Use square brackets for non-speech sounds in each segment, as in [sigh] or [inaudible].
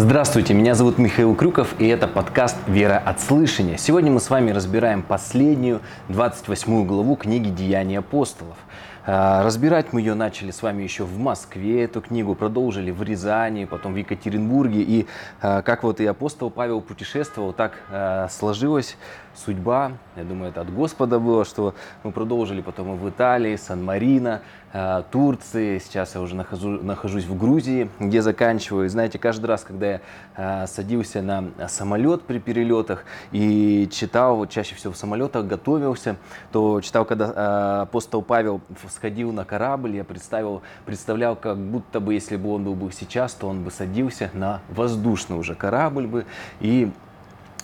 Здравствуйте, меня зовут Михаил Крюков, и это подкаст «Вера от слышания». Сегодня мы с вами разбираем последнюю, 28 главу книги «Деяния апостолов». А, разбирать мы ее начали с вами еще в Москве, эту книгу, продолжили в Рязани, потом в Екатеринбурге. И а, как вот и апостол Павел путешествовал, так а, сложилось судьба, я думаю, это от Господа было, что мы продолжили потом и в Италии, Сан-Марино, Турции, сейчас я уже нахожу, нахожусь в Грузии, где заканчиваю. Знаете, каждый раз, когда я э, садился на самолет при перелетах и читал, вот чаще всего в самолетах готовился, то читал, когда э, апостол Павел сходил на корабль, я представил, представлял, как будто бы, если бы он был бы сейчас, то он бы садился на воздушный уже корабль бы и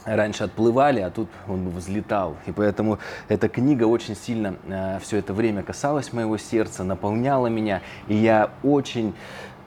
раньше отплывали, а тут он взлетал. И поэтому эта книга очень сильно э, все это время касалась моего сердца, наполняла меня. И я очень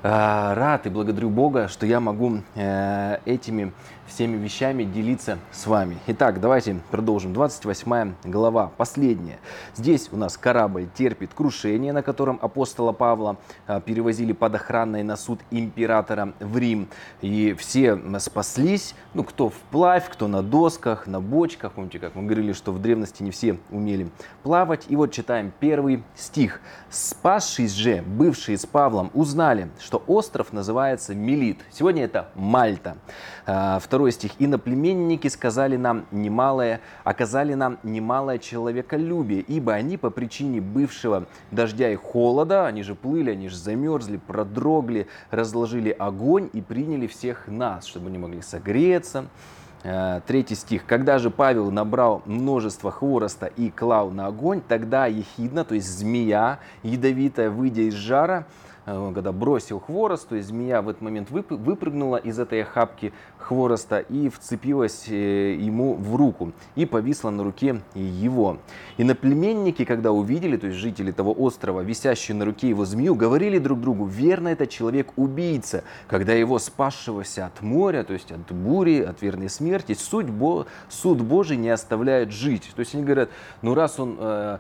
э, рад и благодарю Бога, что я могу э, этими всеми вещами делиться с вами. Итак, давайте продолжим. 28 глава, последняя. Здесь у нас корабль терпит крушение, на котором апостола Павла а, перевозили под охраной на суд императора в Рим. И все спаслись, ну, кто вплавь, кто на досках, на бочках. Помните, как мы говорили, что в древности не все умели плавать. И вот читаем первый стих. «Спасшись же, бывшие с Павлом, узнали, что остров называется Мелит. Сегодня это Мальта. А, второй Второй стих. «Иноплеменники сказали нам немалое, оказали нам немалое человеколюбие, ибо они по причине бывшего дождя и холода, они же плыли, они же замерзли, продрогли, разложили огонь и приняли всех нас, чтобы они могли согреться». Э, третий стих. «Когда же Павел набрал множество хвороста и клал на огонь, тогда ехидна, то есть змея ядовитая, выйдя из жара, он когда бросил хворост, то есть змея в этот момент выпрыгнула из этой охапки хвороста и вцепилась э, ему в руку и повисла на руке его. И наплеменники, когда увидели, то есть жители того острова, висящую на руке его змею, говорили друг другу, верно, это человек-убийца, когда его спасшегося от моря, то есть от бури, от верной смерти, суд, Бо, суд Божий не оставляет жить. То есть они говорят, ну раз он э,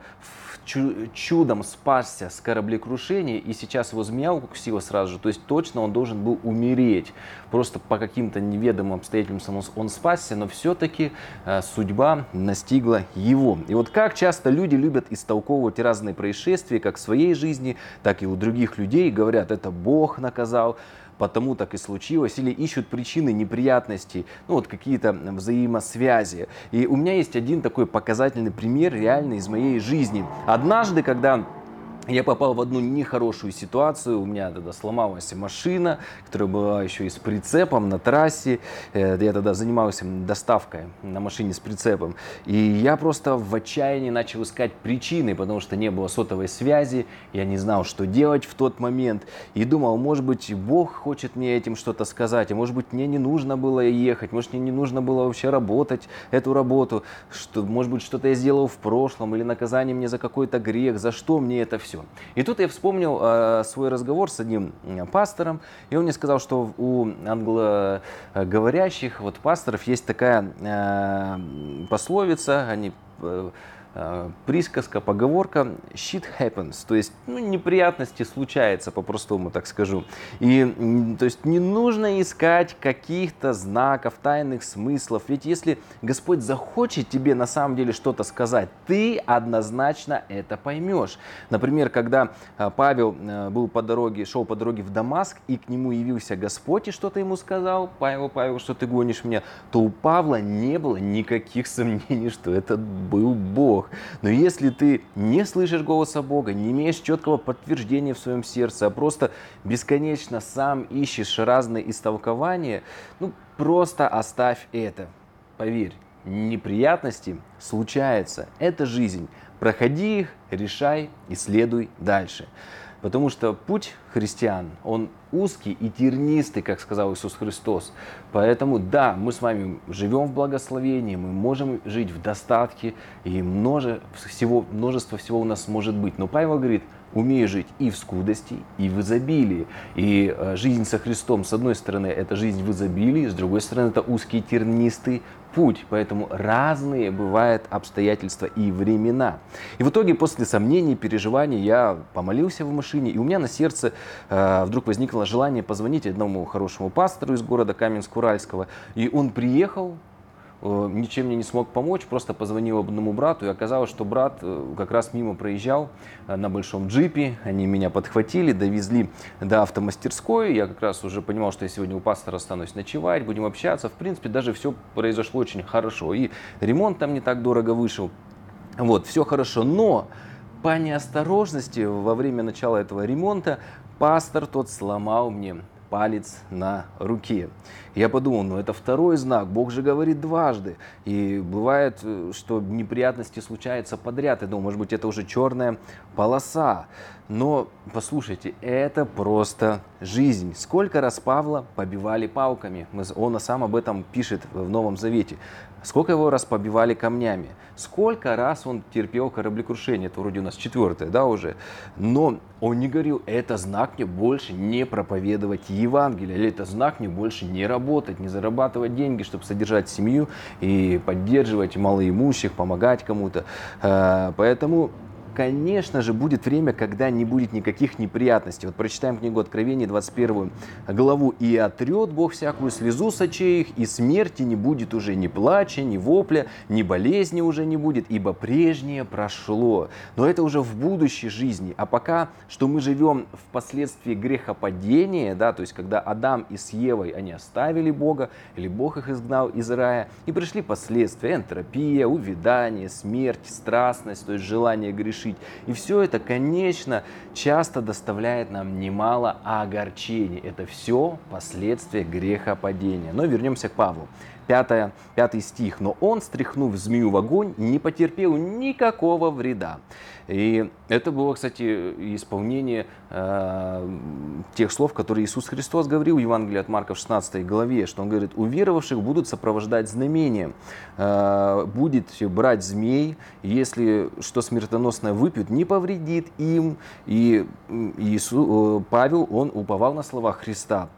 чудом спасся с кораблекрушения, и сейчас его змея укусила сразу же, то есть точно он должен был умереть. Просто по каким-то неведомым обстоятельствам он спасся, но все-таки э, судьба настигла его. И вот как часто люди любят истолковывать разные происшествия, как в своей жизни, так и у других людей, говорят, это Бог наказал, потому так и случилось, или ищут причины неприятностей, ну вот какие-то взаимосвязи. И у меня есть один такой показательный пример реальный из моей жизни. Однажды, когда я попал в одну нехорошую ситуацию. У меня тогда сломалась машина, которая была еще и с прицепом на трассе. Э, я тогда занимался доставкой на машине с прицепом. И я просто в отчаянии начал искать причины, потому что не было сотовой связи. Я не знал, что делать в тот момент. И думал, может быть, Бог хочет мне этим что-то сказать. А может быть, мне не нужно было ехать. Может, мне не нужно было вообще работать эту работу. Что, может быть, что-то я сделал в прошлом. Или наказание мне за какой-то грех. За что мне это все? Все. И тут я вспомнил э, свой разговор с одним пастором, и он мне сказал, что у англоговорящих вот пасторов есть такая э, пословица, они э, присказка, поговорка shit happens, то есть ну, неприятности случаются, по-простому так скажу. И то есть не нужно искать каких-то знаков, тайных смыслов, ведь если Господь захочет тебе на самом деле что-то сказать, ты однозначно это поймешь. Например, когда э, Павел э, был по дороге, шел по дороге в Дамаск, и к нему явился Господь и что-то ему сказал, Павел, Павел, что ты гонишь меня, то у Павла не было никаких сомнений, что это был Бог. Но если ты не слышишь голоса Бога, не имеешь четкого подтверждения в своем сердце, а просто бесконечно сам ищешь разные истолкования, ну просто оставь это. Поверь, неприятности случаются. Это жизнь. Проходи их, решай и следуй дальше. Потому что путь христиан, он узкий и тернистый, как сказал Иисус Христос. Поэтому да, мы с вами живем в благословении, мы можем жить в достатке, и множе, всего, множество всего у нас может быть. Но Павел говорит, умею жить и в скудости, и в изобилии. И э, жизнь со Христом, с одной стороны, это жизнь в изобилии, с другой стороны, это узкий тернистый путь. Поэтому разные бывают обстоятельства и времена. И в итоге, после сомнений, переживаний, я помолился в машине, и у меня на сердце э, вдруг возникло желание позвонить одному хорошему пастору из города Каменск-Уральского. И он приехал, ничем мне не смог помочь, просто позвонил одному брату, и оказалось, что брат э, как раз мимо проезжал э, на большом джипе, они меня подхватили, довезли до автомастерской, я как раз уже понимал, что я сегодня у пастора останусь ночевать, будем общаться, в принципе, даже все произошло очень хорошо, и ремонт там не так дорого вышел, вот, все хорошо, но по неосторожности во время начала этого ремонта пастор тот сломал мне палец на руке. Я подумал, ну это второй знак, Бог же говорит дважды. И бывает, э, что неприятности случаются подряд. Я думаю, может быть, это уже черная полоса. Но послушайте, это просто жизнь. Сколько раз Павла побивали палками? Он сам об этом пишет в Новом Завете. Сколько его раз побивали камнями? Сколько раз он терпел кораблекрушение? Это вроде у нас четвертое, да, уже. Но он не говорил, это знак мне больше не проповедовать Евангелие, или это знак мне больше не работать, не зарабатывать деньги, чтобы содержать семью и поддерживать малоимущих, помогать кому-то. Э, поэтому конечно же, будет время, когда не будет никаких неприятностей. Вот прочитаем книгу Откровения, 21 главу. «И отрет Бог всякую слезу с очей их, и смерти не будет уже ни плача, ни вопля, ни болезни уже не будет, ибо прежнее прошло». Но это уже в будущей жизни. А пока, что мы живем в последствии грехопадения, да, то есть когда Адам и с Евой, они оставили Бога, или Бог их изгнал из рая, и пришли последствия, энтропия, увядание, смерть, страстность, то есть желание грешить, решить. И все это, конечно, часто доставляет нам немало огорчений. Это все последствия грехопадения. Но вернемся к Павлу. 5, 5 стих. «Но он, стряхнув змею в огонь, не потерпел никакого вреда». И это было, кстати, исполнение э, тех слов, которые Иисус Христос говорил в Евангелии от Марка в 16 главе, что Он говорит, «Уверовавших будут сопровождать знамения, э, будет брать змей, если что смертоносное выпьют, не повредит им». И Иисус, э, Павел, он уповал на слова Христа.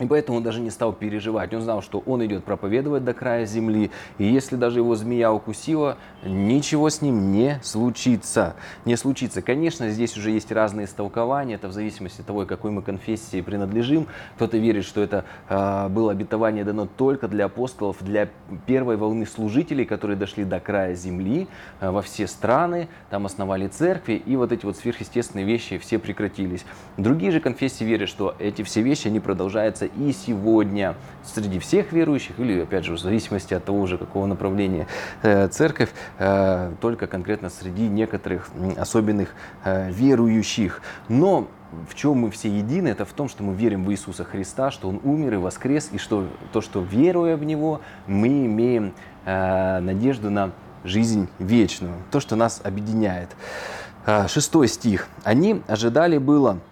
И поэтому он даже не стал переживать. Он знал, что он идет проповедовать до края земли. И если даже его змея укусила, ничего с ним не случится. Не случится. Конечно, здесь уже есть разные истолкования. Это в зависимости от того, какой мы конфессии принадлежим. Кто-то верит, что это э, было обетование дано только для апостолов, для первой волны служителей, которые дошли до края земли, э, во все страны, там основали церкви. И вот эти вот сверхъестественные вещи все прекратились. Другие же конфессии верят, что эти все вещи, они продолжаются и сегодня среди всех верующих, или, опять же, в зависимости от того же, какого направления э, церковь, э, только конкретно среди некоторых особенных э, верующих. Но в чем мы все едины, это в том, что мы верим в Иисуса Христа, что Он умер и воскрес, и что то, что веруя в Него, мы имеем надежду на жизнь вечную, то, что нас объединяет. Шестой стих. «Они ожидали было Э,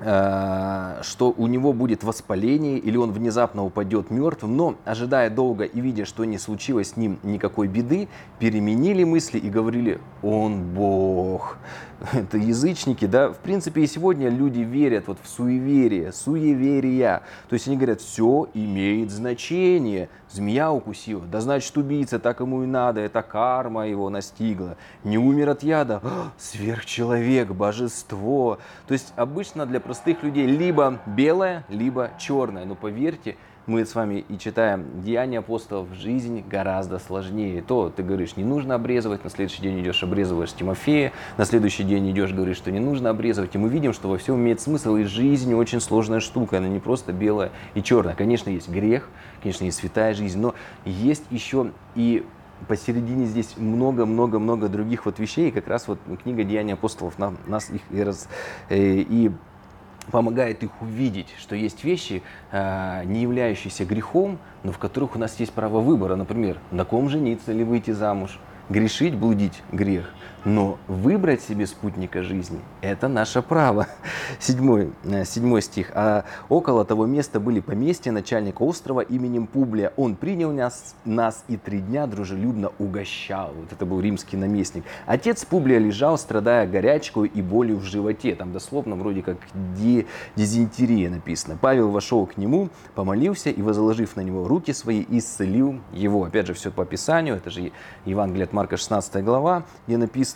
что у него будет воспаление или он внезапно упадет мертвым, но ожидая долго и видя, что не случилось с ним никакой беды, переменили мысли и говорили, он Бог. [laughs] Это язычники, да, в принципе и сегодня люди верят вот в суеверие, суеверия, то есть они говорят, все имеет значение, змея укусила, да значит убийца, так ему и надо, это карма его настигла, не умер от яда, сверхчеловек, божество, то есть обычно для простых людей либо белое, либо черное. Но поверьте, мы с вами и читаем Деяния апостолов, жизнь гораздо сложнее. То ты говоришь, не нужно обрезывать, на следующий день идешь, обрезываешь Тимофея, на следующий день идешь, говоришь, что не нужно обрезывать. И мы видим, что во всем имеет смысл, и жизнь очень сложная штука, она не просто белая и черная. Конечно, есть грех, конечно, есть святая жизнь, но есть еще и посередине здесь много-много-много других вот вещей, и как раз вот книга Деяния апостолов нам, нас их и, раз, э, и помогает их увидеть, что есть вещи, э, не являющиеся грехом, но в которых у нас есть право выбора. Например, на ком жениться или выйти замуж. Грешить, блудить – грех. Но выбрать себе спутника жизни – это наше право. [laughs] Седьмой, э, седьмой стих. А около того места были поместья начальника острова именем Публия. Он принял нас, нас и три дня дружелюбно угощал. Вот это был римский наместник. Отец Публия лежал, страдая горячкой и болью в животе. Там дословно вроде как ди, дизентерия написано. Павел вошел к нему, помолился и, возложив на него руки свои, исцелил его. Опять же, все по описанию. Это же Евангелие от Марка 16 глава, где написано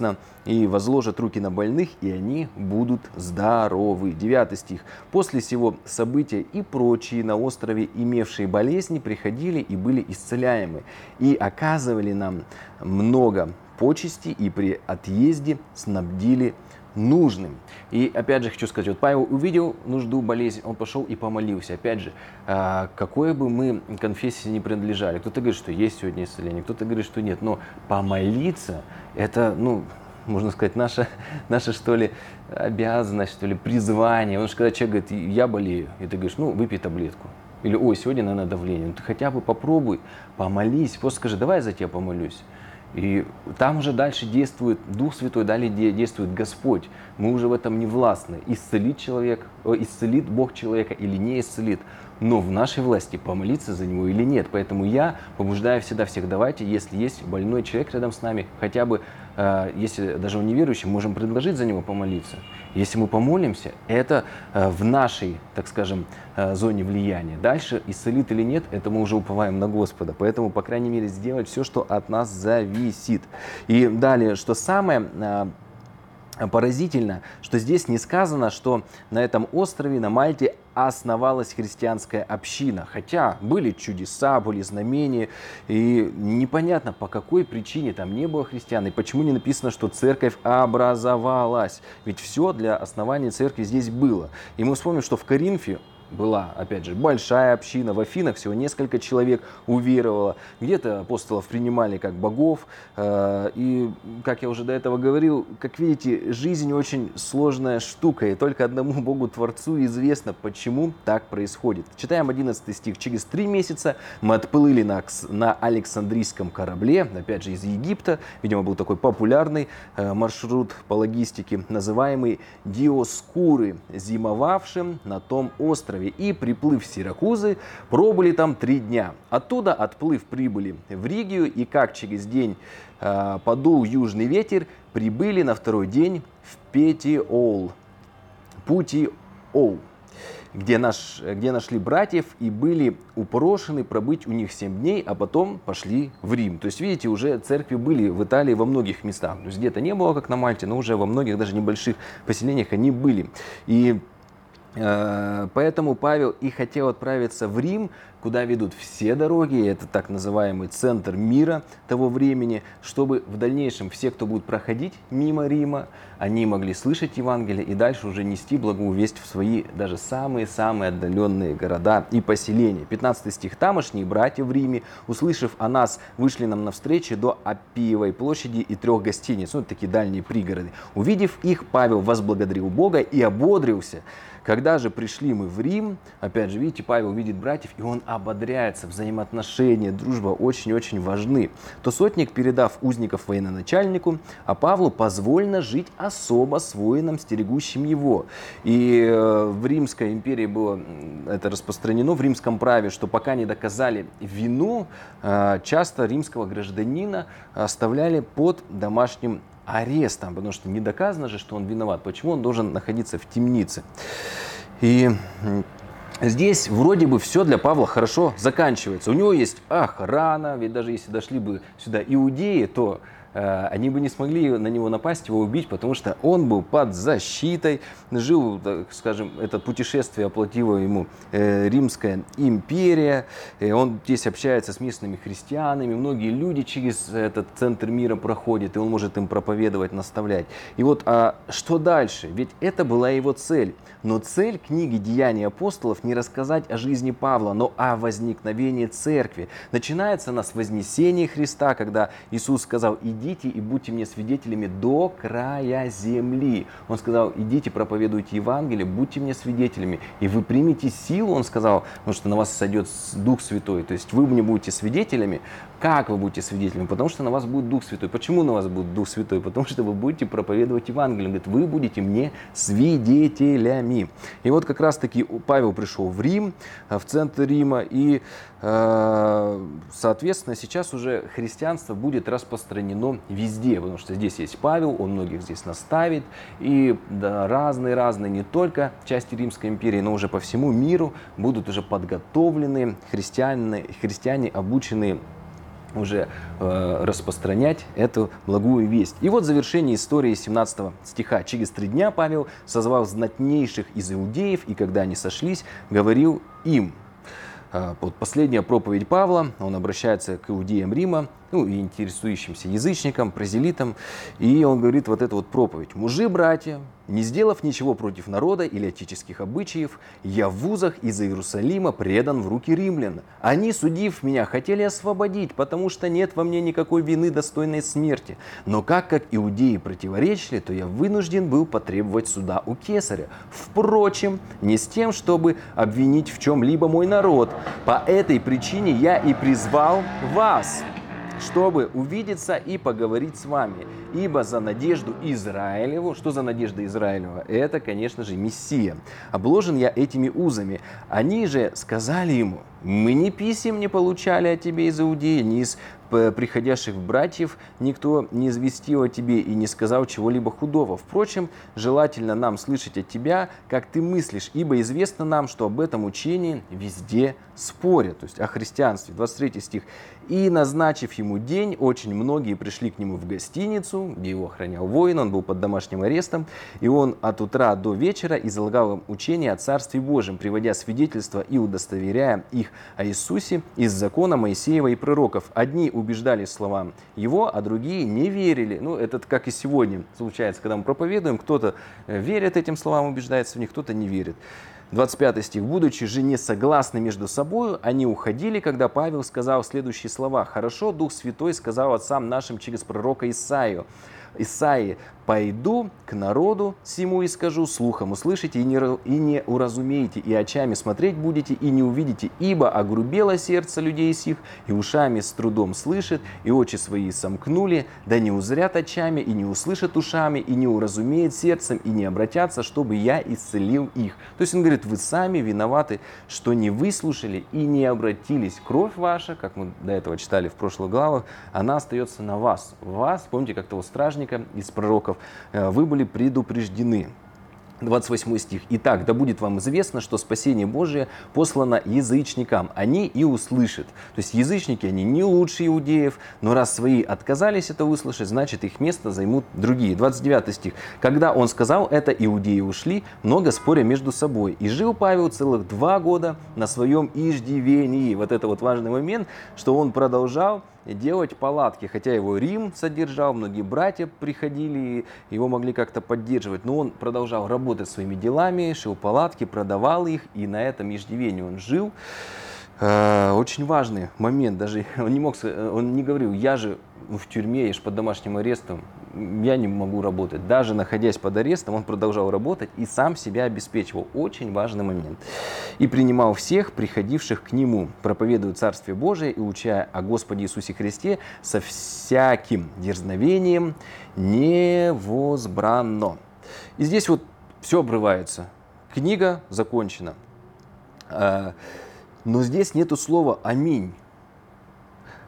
«И возложат руки на больных, и они будут здоровы». 9 стих. «После всего события и прочие на острове, имевшие болезни, приходили и были исцеляемы, и оказывали нам много почести, и при отъезде снабдили нужным. И опять же хочу сказать, вот Павел увидел нужду, болезнь, он пошел и помолился. Опять же, а, какой бы мы конфессии не принадлежали, кто-то говорит, что есть сегодня исцеление, кто-то говорит, что нет, но помолиться, это, ну, можно сказать, наша, [laughs] наша, что ли, обязанность, что ли, призвание. Потому что когда человек говорит, я болею, и ты говоришь, ну, выпей таблетку. Или, ой, сегодня, наверное, давление. Ну, ты хотя бы попробуй, помолись, просто скажи, давай я за тебя помолюсь. И там уже дальше действует Дух Святой, далее действует Господь. Мы уже в этом не властны. Исцелит человек, исцелит Бог человека или не исцелит. Но в нашей власти помолиться за него или нет. Поэтому я побуждаю всегда всех, давайте, если есть больной человек рядом с нами, хотя бы, э, если даже он неверующий, можем предложить за него помолиться. Если мы помолимся, это э, в нашей, так скажем, э, зоне влияния. Дальше, исцелит или нет, это мы уже уповаем на Господа. Поэтому, по крайней мере, сделать все, что от нас зависит. И далее, что самое э, поразительно, что здесь не сказано, что на этом острове, на Мальте, основалась христианская община. Хотя были чудеса, были знамения, и непонятно, по какой причине там не было христиан, и почему не написано, что церковь образовалась. Ведь все для основания церкви здесь было. И мы вспомним, что в Коринфе была, опять же, большая община. В Афинах всего несколько человек уверовало. Где-то апостолов принимали как богов. Э, и, как я уже до этого говорил, как видите, жизнь очень сложная штука. И только одному [laughs] Богу Творцу известно, почему так происходит. Читаем 11 стих. Через три месяца мы отплыли на, на Александрийском корабле, опять же, из Египта. Видимо, был такой популярный э, маршрут по логистике, называемый Диоскуры, зимовавшим на том острове острове и, приплыв в Сиракузы, пробыли там три дня. Оттуда, отплыв, прибыли в Ригию и как через день э, подул южный ветер, прибыли на второй день в Петиол. Путиол где, наш, где нашли братьев и были упрошены пробыть у них 7 дней, а потом пошли в Рим. То есть, видите, уже церкви были в Италии во многих местах. То есть где-то не было, как на Мальте, но уже во многих даже небольших поселениях они были. И поэтому Павел и хотел отправиться в Рим, куда ведут все дороги, это так называемый центр мира того времени, чтобы в дальнейшем все, кто будет проходить мимо Рима, они могли слышать Евангелие и дальше уже нести благую весть в свои даже самые-самые отдаленные города и поселения. 15 стих. «Тамошние братья в Риме, услышав о нас, вышли нам навстречу до Апиевой площади и трех гостиниц». Ну, такие дальние пригороды. Увидев их, Павел возблагодарил Бога и ободрился, когда же пришли мы в Рим, опять же, видите, Павел видит братьев, и он ободряется, взаимоотношения, дружба очень-очень важны. То сотник, передав узников военачальнику, а Павлу позволено жить особо с воином, стерегущим его. И э, в Римской империи было это распространено, в римском праве, что пока не доказали вину, э, часто римского гражданина оставляли под домашним арестом, потому что не доказано же, что он виноват. Почему он должен находиться в темнице? И Здесь вроде бы все для Павла хорошо заканчивается. У него есть охрана, ведь даже если дошли бы сюда иудеи, то они бы не смогли на него напасть, его убить, потому что он был под защитой, жил, так скажем, это путешествие оплатила ему э, Римская империя, он здесь общается с местными христианами, многие люди через этот центр мира проходят, и он может им проповедовать, наставлять. И вот а что дальше? Ведь это была его цель. Но цель книги «Деяния апостолов» не рассказать о жизни Павла, но о возникновении церкви. Начинается она с вознесения Христа, когда Иисус сказал «Иди идите и будьте мне свидетелями до края земли. Он сказал, идите, проповедуйте Евангелие, будьте мне свидетелями. И вы примете силу, он сказал, потому что на вас сойдет Дух Святой. То есть вы мне будете свидетелями. Как вы будете свидетелями? Потому что на вас будет Дух Святой. Почему на вас будет Дух Святой? Потому что вы будете проповедовать Евангелие. Он говорит, вы будете мне свидетелями. И вот как раз таки Павел пришел в Рим, э, в центр Рима, и Э, соответственно, сейчас уже христианство будет распространено везде, потому что здесь есть Павел, он многих здесь наставит, и разные-разные, да, не только части Римской империи, но уже по всему миру будут уже подготовлены христиане, христиане обученные уже э, распространять эту благую весть. И вот завершение истории 17 стиха. Через три дня Павел, созвал знатнейших из иудеев, и когда они сошлись, говорил им, э, вот последняя проповедь Павла, он обращается к иудеям Рима, ну, и интересующимся язычникам, прозелитам. И он говорит вот эту вот проповедь. «Мужи, братья, не сделав ничего против народа или отеческих обычаев, я в вузах из Иерусалима предан в руки римлян. Они, судив меня, хотели освободить, потому что нет во мне никакой вины, достойной смерти. Но как как иудеи противоречили, то я вынужден был потребовать суда у кесаря. Впрочем, не с тем, чтобы обвинить в чем-либо мой народ. По этой причине я и призвал вас, чтобы увидеться и поговорить с вами. Ибо за надежду Израилеву, что за надежда Израилева? Это, конечно же, Мессия. Обложен я этими узами. Они же сказали ему, мы ни писем не получали о тебе из Иудеи, ни из приходящих братьев никто не известил о тебе и не сказал чего-либо худого. Впрочем, желательно нам слышать от тебя, как ты мыслишь, ибо известно нам, что об этом учении везде спорят, то есть о христианстве. 23 стих. «И, назначив ему день, очень многие пришли к нему в гостиницу, где его охранял воин, он был под домашним арестом, и он от утра до вечера излагал им учение о Царстве Божьем, приводя свидетельства и удостоверяя их о Иисусе из закона Моисеева и пророков. Одни убеждались словам его, а другие не верили. Ну, это как и сегодня случается, когда мы проповедуем, кто-то э, верит этим словам, убеждается в них, кто-то не верит. 25 стих. «Будучи же не согласны между собой, они уходили, когда Павел сказал следующие слова. «Хорошо, Дух Святой сказал отцам нашим через пророка Исаию, Исаии, «Пойду к народу сему и скажу, слухом услышите и не, и не уразумеете, и очами смотреть будете, и не увидите, ибо огрубело сердце людей сих, и ушами с трудом слышит, и очи свои сомкнули, да не узрят очами, и не услышат ушами, и не уразумеет сердцем, и не обратятся, чтобы я исцелил их». То есть он говорит, вы сами виноваты, что не выслушали и не обратились. Кровь ваша, как мы до этого читали в прошлых главах, она остается на вас. Вас, помните, как того стражника, из пророков, э, вы были предупреждены. 28 стих. «Итак, да будет вам известно, что спасение Божие послано язычникам, они и услышат». То есть язычники, они не лучше иудеев, но раз свои отказались это услышать, значит их место займут другие. 29 стих. «Когда он сказал это, иудеи ушли, много споря между собой. И жил Павел целых два года на своем иждивении». Вот это вот важный момент, что он продолжал делать палатки, хотя его Рим содержал, многие братья приходили, его могли как-то поддерживать, но он продолжал работать своими делами, шил палатки, продавал их, и на этом иждивении он жил. Э, очень важный момент, даже [laughs] он не мог, он не говорил, я же в тюрьме, я же под домашним арестом, я не могу работать. Даже находясь под арестом, он продолжал работать и сам себя обеспечивал. Очень важный момент. И принимал всех, приходивших к нему, проповедуя Царствие Божие и уча о Господе Иисусе Христе со всяким дерзновением невозбранно. И здесь вот все обрывается. Книга закончена. А, но здесь нету слова «Аминь».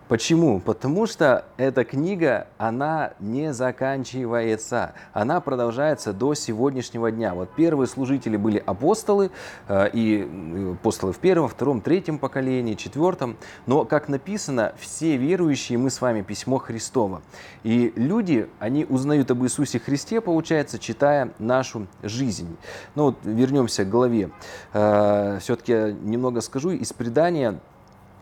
Почему? Потому что эта книга, она не заканчивается. Она продолжается до сегодняшнего дня. Вот первые служители были апостолы, э, и апостолы в первом, втором, третьем поколении, четвертом. Но, как написано, все верующие мы с вами письмо Христово. И люди, они узнают об Иисусе Христе, получается, читая нашу жизнь. Ну вот вернемся к главе. Э, Все-таки немного скажу из предания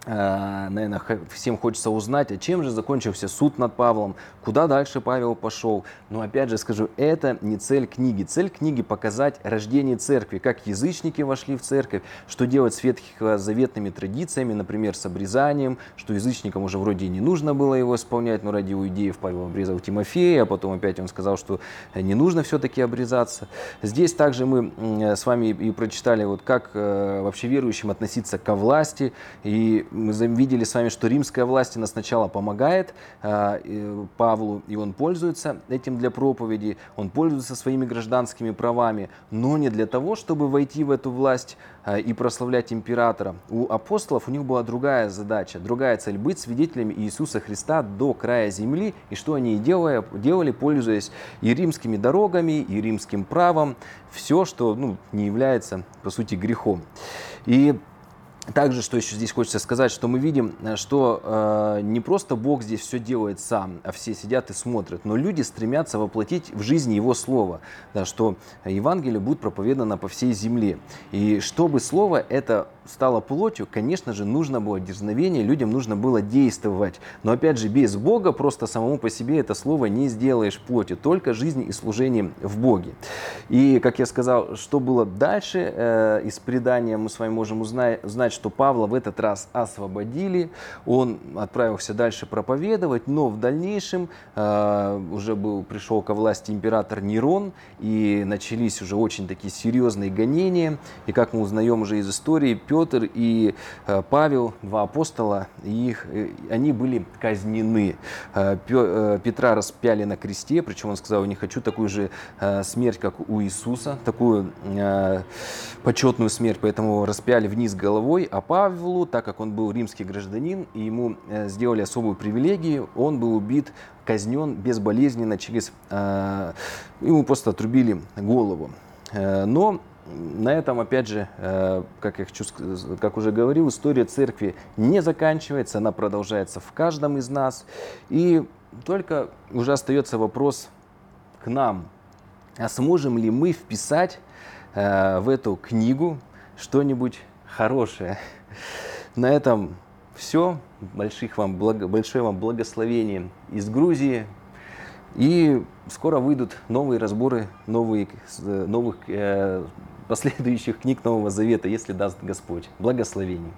наверное, всем хочется узнать, а чем же закончился суд над Павлом, куда дальше Павел пошел. Но опять же скажу, это не цель книги. Цель книги показать рождение церкви, как язычники вошли в церковь, что делать с ветхозаветными традициями, например, с обрезанием, что язычникам уже вроде не нужно было его исполнять, но ради иудеев Павел обрезал Тимофея, а потом опять он сказал, что не нужно все-таки обрезаться. Здесь также мы с вами и прочитали, вот как э, вообще верующим относиться ко власти, и мы видели с вами, что римская власть она сначала помогает э, Павлу, и он пользуется этим для проповеди, он пользуется своими гражданскими правами, но не для того, чтобы войти в эту власть э, и прославлять императора. У апостолов у них была другая задача, другая цель – быть свидетелями Иисуса Христа до края земли, и что они делали, делали пользуясь и римскими дорогами, и римским правом, все, что ну, не является, по сути, грехом. И также, что еще здесь хочется сказать, что мы видим, э, что э, не просто Бог здесь все делает сам, а все сидят и смотрят, но люди стремятся воплотить в жизни Его Слово, да, что Евангелие будет проповедано по всей земле. И чтобы Слово это стало плотью, конечно же, нужно было дерзновение, людям нужно было действовать. Но опять же, без Бога просто самому по себе это слово не сделаешь плотью, только жизнь и служение в Боге. И, как я сказал, что было дальше э, из предания, мы с вами можем узнать, узнать что Павла в этот раз освободили, он отправился дальше проповедовать, но в дальнейшем э, уже был, пришел ко власти император Нерон, и начались уже очень такие серьезные гонения. И как мы узнаем уже из истории, Петр и э, Павел, два апостола, их, э, они были казнены. Э, Пе, Петра распяли на кресте, причем он сказал, не хочу такую же смерть, как у Иисуса, такую почетную смерть, поэтому распяли вниз головой, а Павлу, так как он был римский гражданин, и ему сделали особую привилегию, он был убит, казнен безболезненно через... Э, ему просто отрубили голову. Но на этом, опять же, как я хочу, как уже говорил, история церкви не заканчивается, она продолжается в каждом из нас. И только уже остается вопрос к нам, а сможем ли мы вписать в эту книгу что-нибудь хорошее. На этом все. Больших вам благо, большое вам благословение из Грузии. И скоро выйдут новые разборы новые, новых э, [laughs] последующих книг Нового Завета, если даст Господь. Благословений.